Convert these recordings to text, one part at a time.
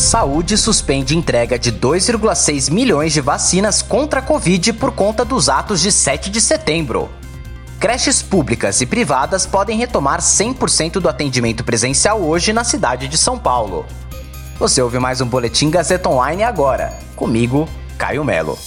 Saúde suspende entrega de 2,6 milhões de vacinas contra a Covid por conta dos atos de 7 de setembro. Creches públicas e privadas podem retomar 100% do atendimento presencial hoje na cidade de São Paulo. Você ouve mais um Boletim Gazeta Online agora. Comigo, Caio Melo.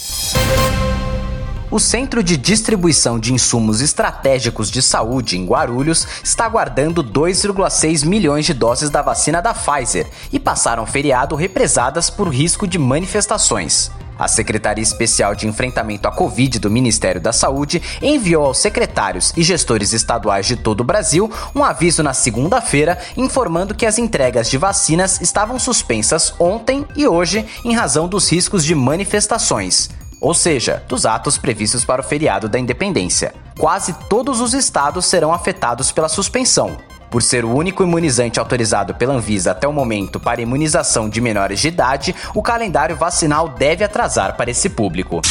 O Centro de Distribuição de Insumos Estratégicos de Saúde em Guarulhos está aguardando 2,6 milhões de doses da vacina da Pfizer e passaram feriado represadas por risco de manifestações. A Secretaria Especial de Enfrentamento à Covid do Ministério da Saúde enviou aos secretários e gestores estaduais de todo o Brasil um aviso na segunda-feira informando que as entregas de vacinas estavam suspensas ontem e hoje em razão dos riscos de manifestações ou seja, dos atos previstos para o feriado da independência. Quase todos os estados serão afetados pela suspensão. Por ser o único imunizante autorizado pela Anvisa até o momento para imunização de menores de idade, o calendário vacinal deve atrasar para esse público.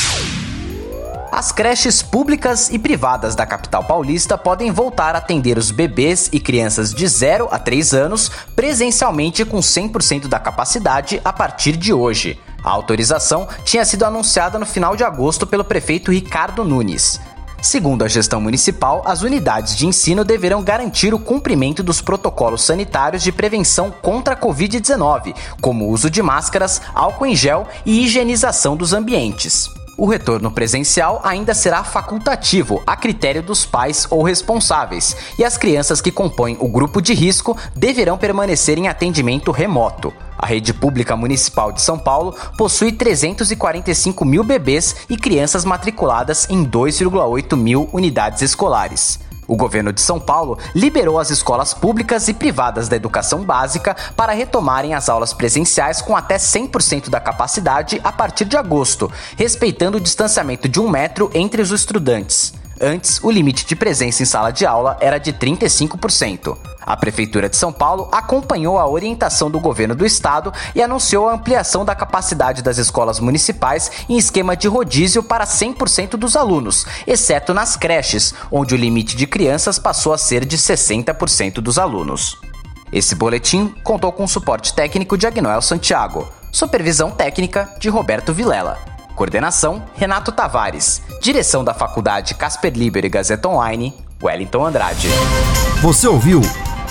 As creches públicas e privadas da capital paulista podem voltar a atender os bebês e crianças de 0 a 3 anos presencialmente com 100% da capacidade a partir de hoje. A autorização tinha sido anunciada no final de agosto pelo prefeito Ricardo Nunes. Segundo a gestão municipal, as unidades de ensino deverão garantir o cumprimento dos protocolos sanitários de prevenção contra a Covid-19, como uso de máscaras, álcool em gel e higienização dos ambientes. O retorno presencial ainda será facultativo, a critério dos pais ou responsáveis, e as crianças que compõem o grupo de risco deverão permanecer em atendimento remoto. A rede pública municipal de São Paulo possui 345 mil bebês e crianças matriculadas em 2,8 mil unidades escolares. O governo de São Paulo liberou as escolas públicas e privadas da educação básica para retomarem as aulas presenciais com até 100% da capacidade a partir de agosto, respeitando o distanciamento de um metro entre os estudantes. Antes, o limite de presença em sala de aula era de 35%. A Prefeitura de São Paulo acompanhou a orientação do governo do estado e anunciou a ampliação da capacidade das escolas municipais em esquema de rodízio para 100% dos alunos, exceto nas creches, onde o limite de crianças passou a ser de 60% dos alunos. Esse boletim contou com o suporte técnico de Agnoel Santiago, supervisão técnica de Roberto Vilela. Coordenação: Renato Tavares. Direção da Faculdade Casper Liber e Gazeta Online, Wellington Andrade. Você ouviu